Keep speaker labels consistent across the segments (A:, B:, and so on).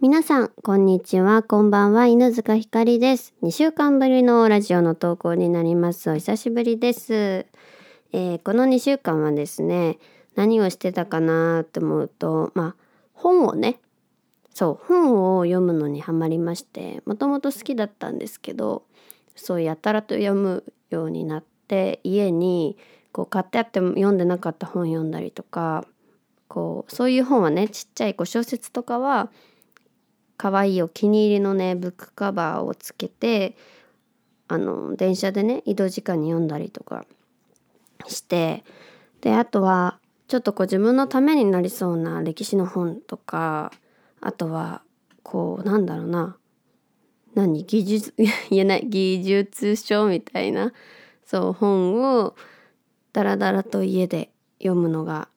A: 皆さん、こんにちは。こんばんは。犬塚ひかりです。2週間ぶりのラジオの投稿になります。お久しぶりです。えーこの2週間はですね、何をしてたかなって思うと、まあ、本をね、そう、本を読むのにハマりまして、もともと好きだったんですけど、そうやたらと読むようになって、家にこう買ってあっても読んでなかった本読んだりとか、こうそういう本はねちっちゃいこう小説とかは可愛いお気に入りのねブックカバーをつけてあの電車でね移動時間に読んだりとかしてであとはちょっとこう自分のためになりそうな歴史の本とかあとはこうなんだろうな何技術 言えない技術書みたいなそう本をダラダラと家で読むのが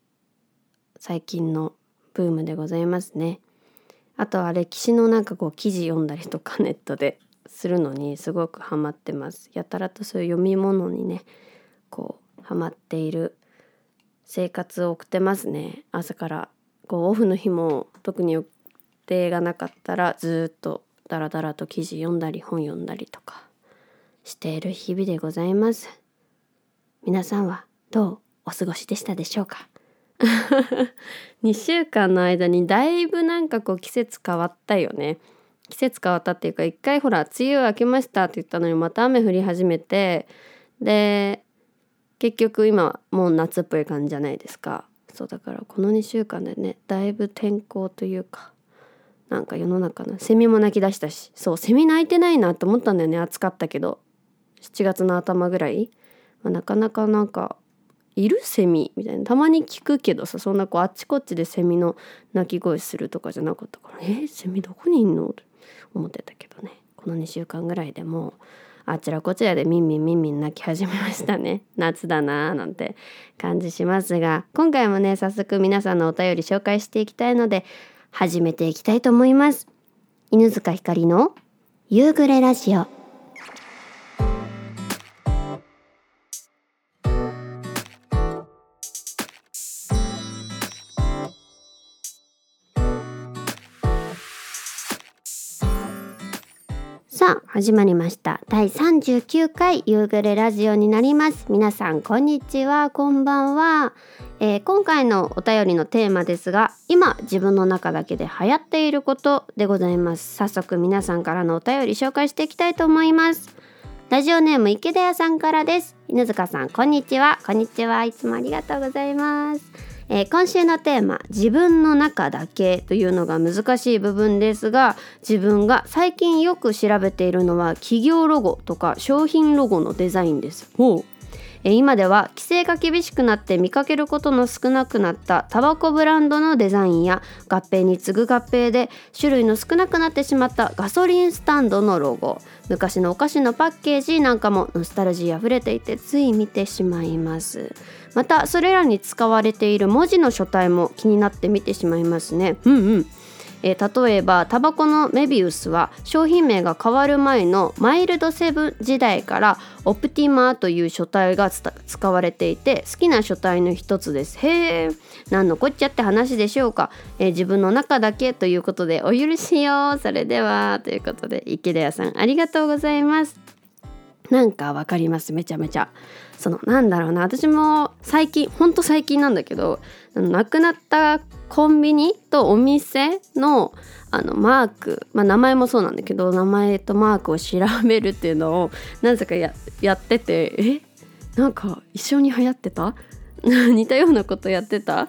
A: 最近のブームでございますね。あとは歴史のなんかこう記事読んだりとかネットでするのにすごくハマってます。やたらとそういう読み物にねこうハマっている生活を送ってますね。朝からこうオフの日も特に予定がなかったらずっとダラダラと記事読んだり本読んだりとかしている日々でございます。皆さんはどうお過ごしでしたでしょうか？2週間の間にだいぶなんかこう季節変わったよね。季節変わったっていうか一回ほら梅雨明けましたって言ったのにまた雨降り始めてで結局今もう夏っぽい感じじゃないですか。そうだからこの2週間でねだいぶ天候というかなんか世の中のセミも鳴き出したしそうセミ鳴いてないなと思ったんだよね。暑かったけど。7月の頭ぐらい、まあ、なかなかなんかいるセミみたいなたまに聞くけどさそんなこうあっちこっちでセミの鳴き声するとかじゃなかったからえセミどこにいんのと思ってたけどね。この2週間ぐらいでもあちらこちらでミンミンミンミン鳴き始めましたね。夏だなーなんて感じしますが今回もね早速皆さんのお便り紹介していきたいので始めていきたいと思います。犬塚ひかりの夕暮れラジオ。さあ始まりました。第39回夕暮れラジオになります。皆さんこんにちは。こんばんは、えー今回のお便りのテーマですが今自分の中だけで流行っていることでございます。早速皆さんからのお便り紹介していきたいと思います。ラジオネーム池田屋さんからです。犬塚さんこんにちは。こんにちは。いつもありがとうございます。えー今週のテーマ「自分の中だけ」というのが難しい部分ですが自分が最近よく調べているのは企業ロゴとか商品ロゴのデザインです。ほう今では規制が厳しくなって見かけることの少なくなったタバコブランドのデザインや合併に次ぐ合併で種類の少なくなってしまったガソリンスタンドのロゴ。昔のお菓子のパッケージなんかもノスタルジーあふれていてつい見てしまいます。またそれらに使われている文字の書体も気になって見てしまいますね。うんうん。えー例えばタバコのメビウスは商品名が変わる前のマイルドセブン時代からオプティマという書体が使われていて好きな書体の一つです。へえ何のこっちゃって話でしょうか、えー自分の中だけということでお許しよそれではということで池田屋さんありがとうございます。なんかわかりますめちゃめちゃ。そのなんだろうな。私も最近ほんと最近なんだけど亡くなったコンビニとお店のあのマーク、まあ、名前もそうなんだけど名前とマークを調べるっていうのをなぜかやっててえ？なんか一緒に流行ってた？似たようなことやってた？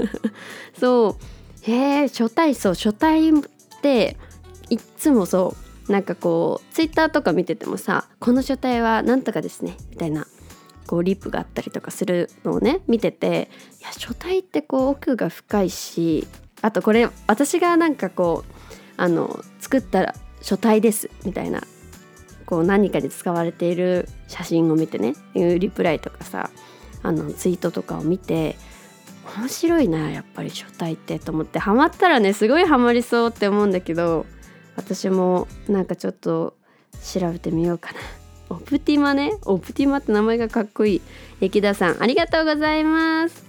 A: そう。へえ書体そう書体っていっつもそうなんかこうツイッターとか見ててもさこの書体はなんとかですねみたいなこうリップがあったりとかするのをね見てていや書体ってこう奥が深いしあとこれ私がなんかこうあの作ったら書体ですみたいなこう何かで使われている写真を見てねいうリプライとかさあのツイートとかを見て面白いなやっぱり書体ってと思ってハマったらねすごいハマりそうって思うんだけど私もなんかちょっと調べてみようかな。オプティマね。オプティマって名前がかっこいい。池田さんありがとうございます。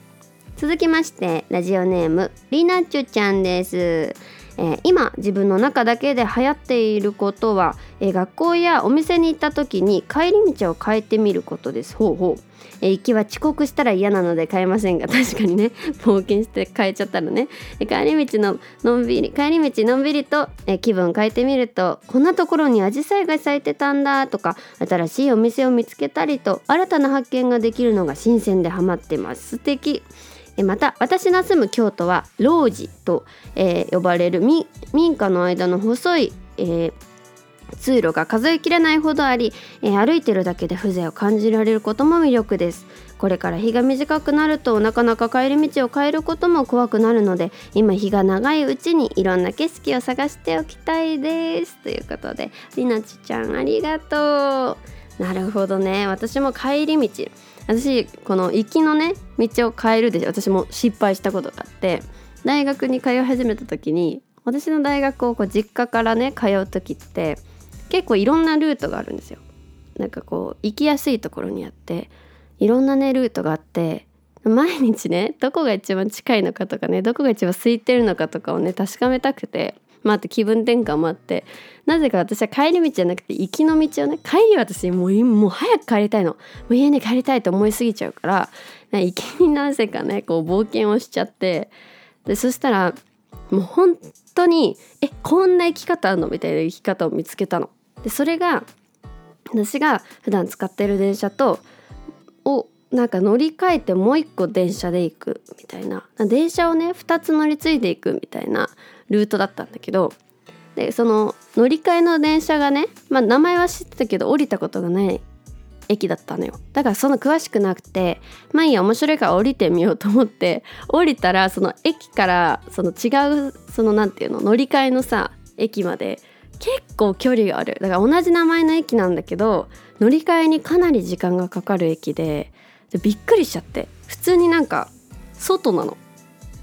A: 続きましてラジオネームりなちゅちゃんです、えー、今自分の中だけで流行っていることは、えー、学校やお店に行った時に帰り道を変えてみることです。ほうほう、えー、行きは遅刻したら嫌なので変えませんが確かにね。冒険して変えちゃったらね、帰り道ののんびり帰り道のんびりと、え気分変えてみるとこんなところにアジサイが咲いてたんだとか新しいお店を見つけたりと新たな発見ができるのが新鮮でハマってます。素敵。また私の住む京都は老寺と、えー、呼ばれる民家の間の細い、えー、通路が数えきれないほどあり、えー、歩いてるだけで風情を感じられることも魅力です。これから日が短くなるとなかなか帰り道を変えることも怖くなるので今日が長いうちにいろんな景色を探しておきたいです。ということでりなちちゃんありがとう。なるほどね。私も帰り道。私この行きのね道を変えるで私も失敗したことがあって。大学に通い始めた時に私の大学をこう実家からね通う時って結構いろんなルートがあるんですよ。なんかこう行きやすいところにあっていろんなねルートがあって毎日ねどこが一番近いのかとかねどこが一番空いてるのかとかをね確かめたくて。まあ、あと気分転換もあってなぜか私は帰り道じゃなくて行きの道をね。帰り私もうもう早く帰りたいの。もう家に帰りたいと思いすぎちゃうから行きになぜかねこう冒険をしちゃって。でそしたらもう本当にえこんな生き方あるのみたいな生き方を見つけたの。でそれが私が普段使ってる電車とをなんか乗り換えてもう一個電車で行くみたいな。電車をね2つ乗り継いでいくみたいなルートだったんだけどでその乗り換えの電車がね、まあ、名前は知ってたけど降りたことがない駅だったのよ。だからそんな詳しくなくてまあいいや面白いから降りてみようと思って降りたらその駅からその違うその何て言うの乗り換えのさ駅まで結構距離がある。だから同じ名前の駅なんだけど乗り換えにかなり時間がかかる駅ででびっくりしちゃって。普通になんか外なの。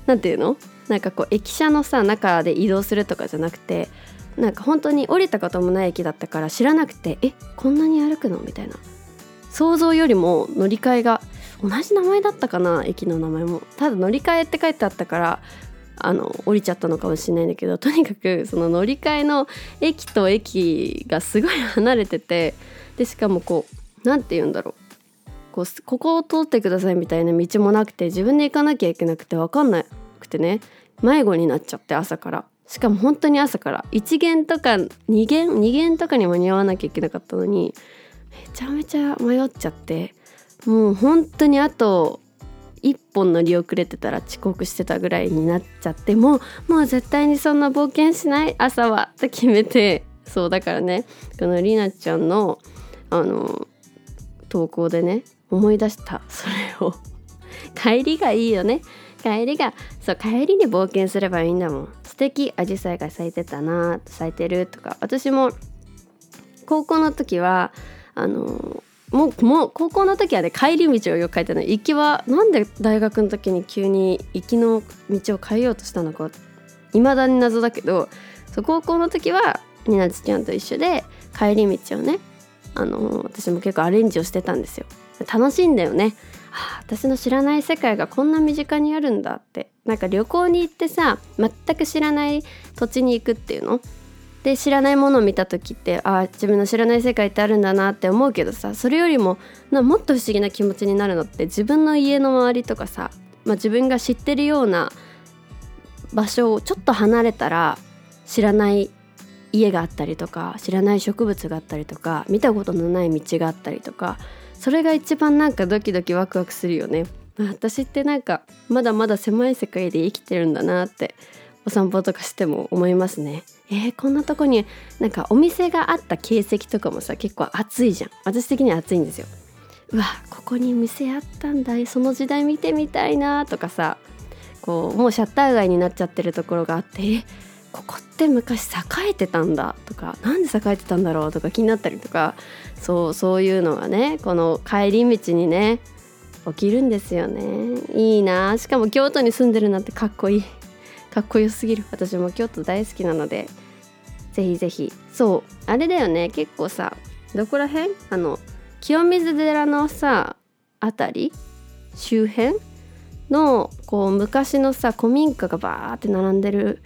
A: 何て言うの？なんかこう駅舎のさ中で移動するとかじゃなくてなんか本当に降りたこともない駅だったから知らなくてえこんなに歩くの？みたいな。想像よりも乗り換えが同じ名前だったかな駅の名前も。ただ乗り換えって書いてあったからあの降りちゃったのかもしれないんだけど とにかくその乗り換えの駅と駅がすごい離れててでしかもこう何て言うんだろう。こうここを通ってくださいみたいな道もなくて自分で行かなきゃいけなくて分かんない。くてね迷子になっちゃって朝から。しかも本当に朝から。1限とか2限2限とかに間に合わなきゃいけなかったのにめちゃめちゃ迷っちゃって。もう本当にあと1本乗り遅れてたら遅刻してたぐらいになっちゃって。もうもう絶対にそんな冒険しない？朝はと決めて。そうだからね。このりなちゃんのあの投稿でね思い出した。それを。帰りがいいよね。帰りがそう帰りに冒険すればいいんだもん。素敵アジサイが咲いてたな咲いてるとか私も高校の時はあのもうもう高校の時はね帰り道をよく書いてない。行きはなんで大学の時に急に行きの道を変えようとしたのか未だに謎だけどそう高校の時はニナツちゃんと一緒で帰り道をねあの私も結構アレンジをしてたんですよ。楽しいんだよね。私の知らない世界がこんな身近にあるんだって。なんか旅行に行ってさ全く知らない土地に行くっていうの？で知らないものを見た時ってあ自分の知らない世界ってあるんだなって思うけどさそれよりもなもっと不思議な気持ちになるのって自分の家の周りとかさ、まあ、自分が知ってるような場所をちょっと離れたら知らない家があったりとか知らない植物があったりとか見たことのない道があったりとかそれが一番なんかドキドキワクワクするよね。私ってなんかまだまだ狭い世界で生きてるんだなってお散歩とかしても思いますね。えー、こんなとこになんかお店があった形跡とかもさ結構暑いじゃん。私的には暑いんですよ。うわここに店あったんだその時代見てみたいなとかさこうもうシャッター街になっちゃってるところがあってえここって昔栄えてたんだとか何で栄えてたんだろうとか気になったりとかそうそういうのがねこの帰り道にね起きるんですよね。いいな。しかも京都に住んでるなんてかっこいい。かっこよすぎる。私も京都大好きなので。ぜひぜひ。そう。あれだよね。結構さどこら辺？あの清水寺のさあたり？周辺？のこう昔のさ古民家がバーって並んでる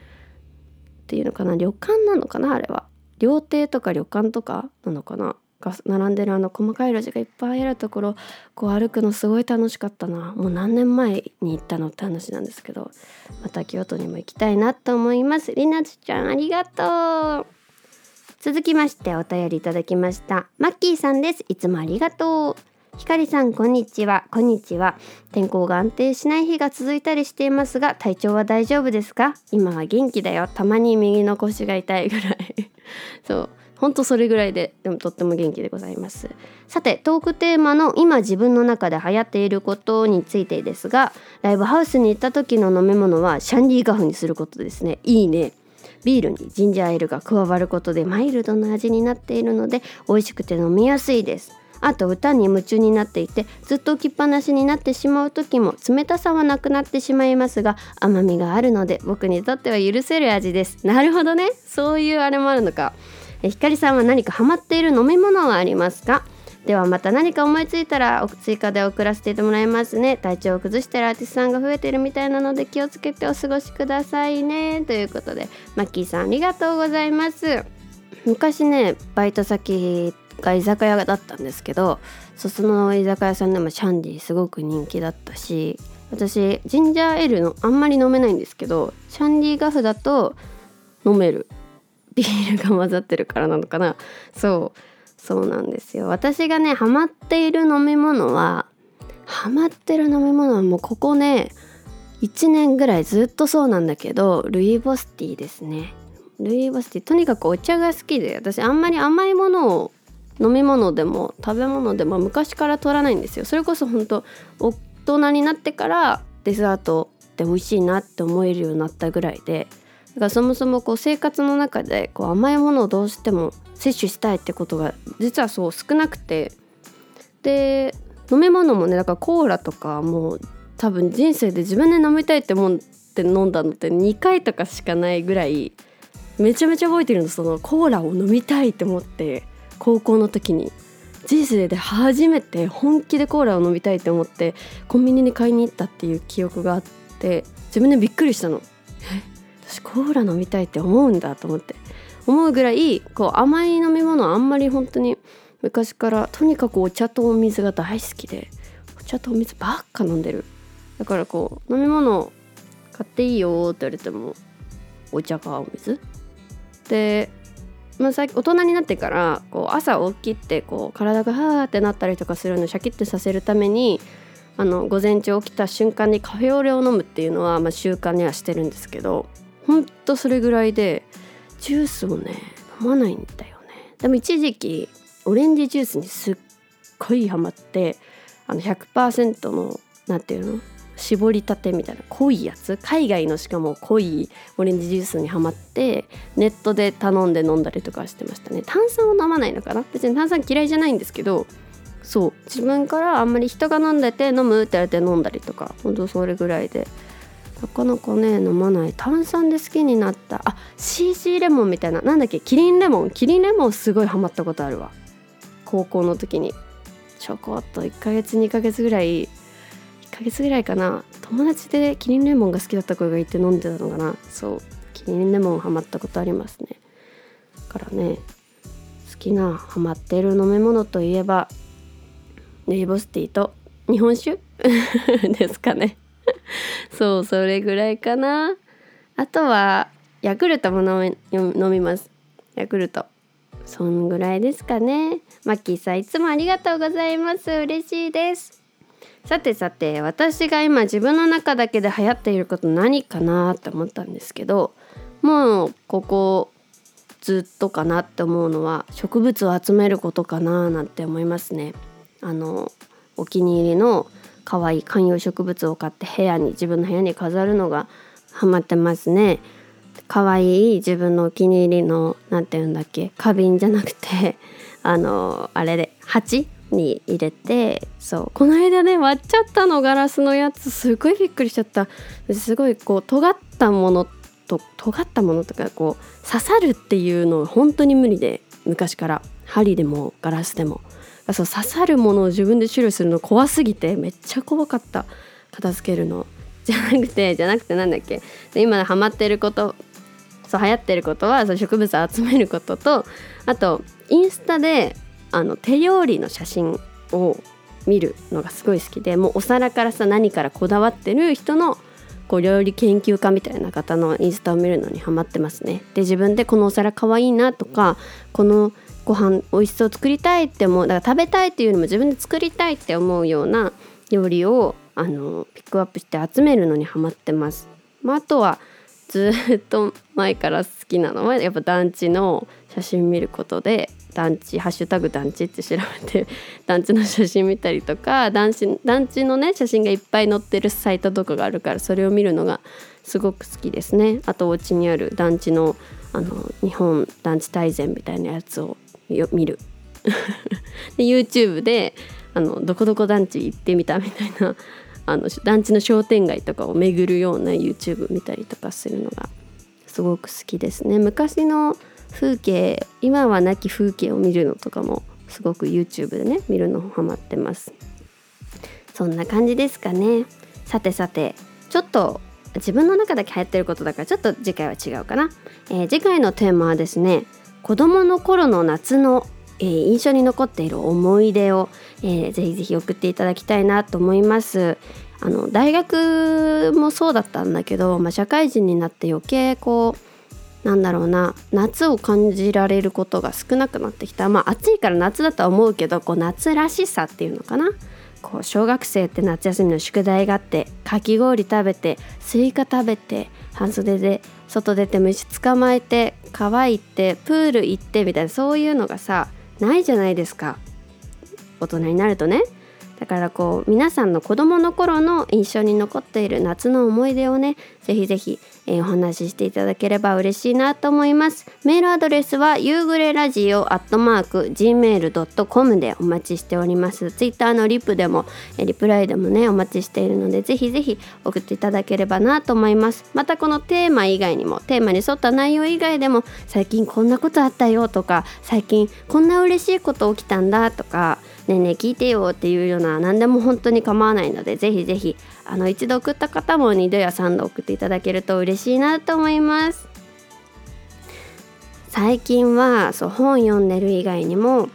A: っていうのかな？旅館なのかな？あれは。料亭とか旅館とかなのかな？が並んでるあの細かい路地がいっぱいあるところこう歩くのすごい楽しかったな。もう何年前に行ったのって話なんですけどまた京都にも行きたいなと思います。りなつちゃんありがとう。続きましてお便りいただきました。マッキーさんです。いつもありがとう。ひかりさんこんにちは。こんにちは。天候が安定しない日が続いたりしていますが体調は大丈夫ですか？今は元気だよ。たまに右の腰が痛いぐらい。そう。ほんとそれぐらいででもとっても元気でございます。さてトークテーマの今自分の中で流行っていることについてですがライブハウスに行った時の飲み物はシャンディーガフにすることですね。いいね。ビールにジンジャーエールが加わることでマイルドな味になっているので美味しくて飲みやすいです。あと歌に夢中になっていてずっと置きっぱなしになってしまう時も冷たさはなくなってしまいますが甘みがあるので僕にとっては許せる味です。なるほどね。そういうあれもあるのか。えひかりさんは何かハマっている飲み物はありますか？ではまた何か思いついたら追加で送らせてもらいますね。体調を崩してるアーティストさんが増えてるみたいなので気をつけてお過ごしくださいね。ということでマッキーさんありがとうございます。昔ねバイト先が居酒屋だったんですけどそその居酒屋さんでもシャンディすごく人気だったし私ジンジャーエールのあんまり飲めないんですけどシャンディガフだと飲める。ビールが混ざってるからなのかな。そう。そうなんですよ。私がねハマっている飲み物はハマってる飲み物はもうここね1年ぐらいずっとそうなんだけどルイボスティーですね。ルイボスティーとにかくお茶が好きで私あんまり甘いものを飲み物でも食べ物でも昔から取らないんですよ。それこそ本当大人になってからデザートって美味しいなって思えるようになったぐらいでだからそもそもこう生活の中でこう甘いものをどうしても摂取したいってことが実はそう少なくてで飲み物もねだからコーラとかもう多分人生で自分で飲みたいって思って飲んだのって2回とかしかないぐらいめちゃめちゃ覚えてるの。そのコーラを飲みたいって思って。高校の時に人生で初めて本気でコーラを飲みたいって思ってコンビニに買いに行ったっていう記憶があって自分でびっくりしたの。え？私コーラ飲みたいって思うんだと思って。思うぐらいこう甘い飲み物あんまり本当に昔からとにかくお茶とお水が大好きでお茶とお水ばっか飲んでる。だからこう飲み物買っていいよって言われてもお茶かお水？で、まあ、大人になってからこう朝起きてこう体がはーってなったりとかするのをシャキッてさせるためにあの午前中起きた瞬間にカフェオレを飲むっていうのは、まあ、習慣にはしてるんですけどほんとそれぐらいでジュースをね飲まないんだよね。でも一時期オレンジジュースにすっごいハマってあの100%の何ていうの？絞りたてみたいな濃いやつ。海外のしかも濃いオレンジジュースにはまってネットで頼んで飲んだりとかしてましたね。炭酸を飲まないのかな？別に炭酸嫌いじゃないんですけどそう。自分からあんまり人が飲んでて飲むって言われて飲んだりとかほんとそれぐらいで。なかなかね飲まない。炭酸で好きになった。あ CC レモンみたいな。なんだっけ？キリンレモン。キリンレモンすごいハマったことあるわ。高校の時に。ちょこっと1ヶ月2ヶ月ぐらいヶ月ぐらいかな。友達でキリンレモンが好きだった子がいて飲んでたのかな。そう。キリンレモンハマったことありますね。だからね好きなハマっている飲み物といえばルイボスティーと日本酒？ですかね。そうそれぐらいかな。あとはヤクルトも飲み飲みます。ヤクルト。そんぐらいですかね。マッキーさんいつもありがとうございます。嬉しいです。さてさて私が今自分の中だけで流行っていること何かなって思ったんですけどもうここずっとかなって思うのは植物を集めることかななんて思いますね。あのお気に入りの可愛い観葉植物を買って部屋に自分の部屋に飾るのがハマってますね。可愛い自分のお気に入りの何て言うんだっけ花瓶じゃなくてあのあれで鉢に入れてそうこの間ね割っちゃったのガラスのやつすごいびっくりしちゃった。すごいこう尖ったものと尖ったものとかこう刺さるっていうの本当に無理で昔から。針でもガラスでも。そう刺さるものを自分で処理するの怖すぎてめっちゃ怖かった。片付けるの。じゃなくてじゃなくてなんだっけ。で今ハマってることそう流行ってることはそう植物を集めることとあとインスタであの手料理の写真を見るのがすごい好きでもうお皿からさ何からこだわってる人のこう料理研究家みたいな方のインスタを見るのにハマってますね。で自分でこのお皿かわいいなとかこのご飯美味しそう作りたいって思うだから食べたいっていうよりも自分で作りたいって思うような料理をあのピックアップして集めるのにハマってます。まあ、あとはずっと前から好きなのはやっぱ団地の写真見ることで団地ハッシュタグ団地って調べて団地の写真見たりとか 団地団地のね写真がいっぱい載ってるサイトとかがあるからそれを見るのがすごく好きですね。あとお家にある団地のあの日本団地大全みたいなやつを見る。で YouTube であのどこどこ団地行ってみたみたいな あの団地の商店街とかを巡るような YouTube 見たりとかするのがすごく好きですね。昔の風景今はなき風景を見るのとかもすごく YouTube でね見るのハマってます。そんな感じですかね。さてさてちょっと自分の中だけ流行ってることだからちょっと次回は違うかな、えー、次回のテーマはですね子供の頃の夏の、えー、印象に残っている思い出を、えー、ぜひぜひ送っていただきたいなと思います。あの大学もそうだったんだけど、まあ、社会人になって余計こうなんだろうな夏を感じられることが少なくなってきた。まあ暑いから夏だとは思うけどこう夏らしさっていうのかな。こう小学生って夏休みの宿題があってかき氷食べてスイカ食べて半袖で外出て虫捕まえて川行ってプール行ってみたいなそういうのがさないじゃないですか。大人になるとね。だからこう皆さんの子供の頃の印象に残っている夏の思い出をねぜひぜひ、えー、お話ししていただければ嬉しいなと思います。メールアドレスは夕暮れラジオアットマーク gmail.com でお待ちしております。ツイッターのリプでもリプライでもねお待ちしているのでぜひぜひ送っていただければなと思います。またこのテーマ以外にもテーマに沿った内容以外でも最近こんなことあったよとか最近こんな嬉しいこと起きたんだとかねえねえ聞いてよっていうような何でも本当に構わないのでぜひぜひあの一度送った方も2度や3度送っていただけると嬉しいなと思います。最近はそう本読んでる以外にも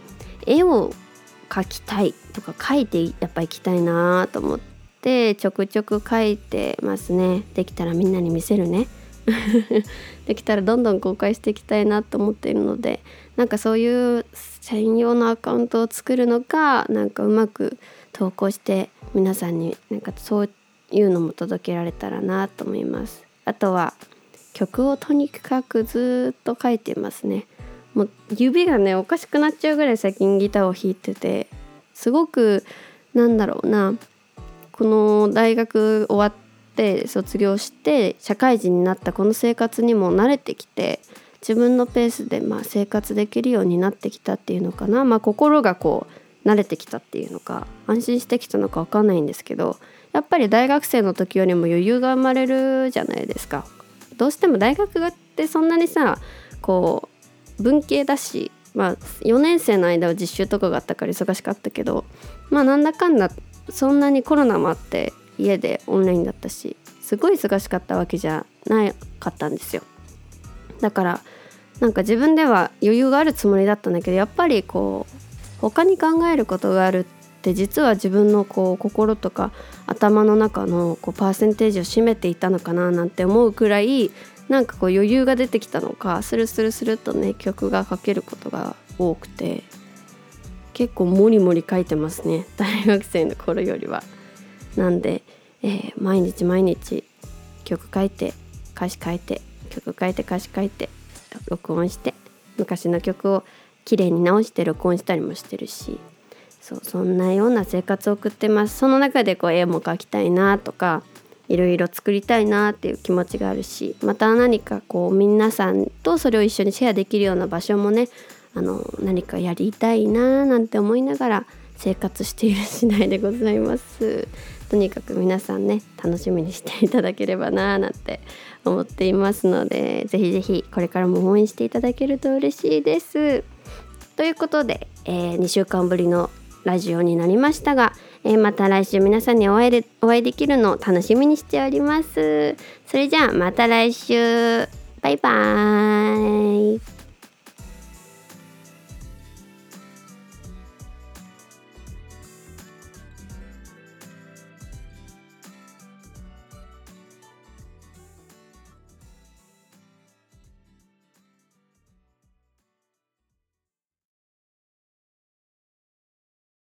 A: 絵を描きたいとか描いてやっぱ行きたいなと思ってちょくちょく描いてますね。できたらみんなに見せるね。できたらどんどん公開していきたいなと思っているのでなんかそういう専用のアカウントを作るのかなんかうまく投稿して皆さんになんかそういうのも届けられたらなと思います。あとは曲をとにかくずっと書いてますね。もう指がねおかしくなっちゃうぐらい最近ギターを弾いててすごくなんだろうな。この大学終わって卒業して社会人になったこの生活にも慣れてきて自分のペースでまあ生活できるようになってきたっていうのかな、まあ、心がこう慣れてきたっていうのか安心してきたのか分かんないんですけどやっぱり大学生の時よりも余裕が生まれるじゃないですか。どうしても大学ってそんなにさこう文系だしまあ4年生の間は実習とかがあったから忙しかったけどまあなんだかんだそんなにコロナもあって家でオンラインだったしすごい忙しかったわけじゃなかったんですよだからなんか自分では余裕があるつもりだったんだけどやっぱりこう他に考えることがあるって実は自分のこう心とか頭の中のこうパーセンテージを占めていたのかななんて思うくらいなんかこう余裕が出てきたのかスルスルスルとね曲が書けることが多くて結構モリモリ書いてますね 大学生の頃よりは。なんで、えー、毎日毎日曲書いて歌詞書いて曲書いて歌詞書いて録音して昔の曲をきれいに直して録音したりもしてるしそうそんなような生活を送ってます。その中でこう絵も描きたいなとかいろいろ作りたいなっていう気持ちがあるしまた何かこう皆さんとそれを一緒にシェアできるような場所もねあの何かやりたいななんて思いながら生活している次第でございます。とにかく皆さんね楽しみにしていただければななんて思っていますのでぜひぜひこれからも応援していただけると嬉しいです。ということで、えー、2週間ぶりのラジオになりましたが、えー、また来週皆さんにお会いでお会いできるのを楽しみにしております。それじゃあまた来週。バイバーイ。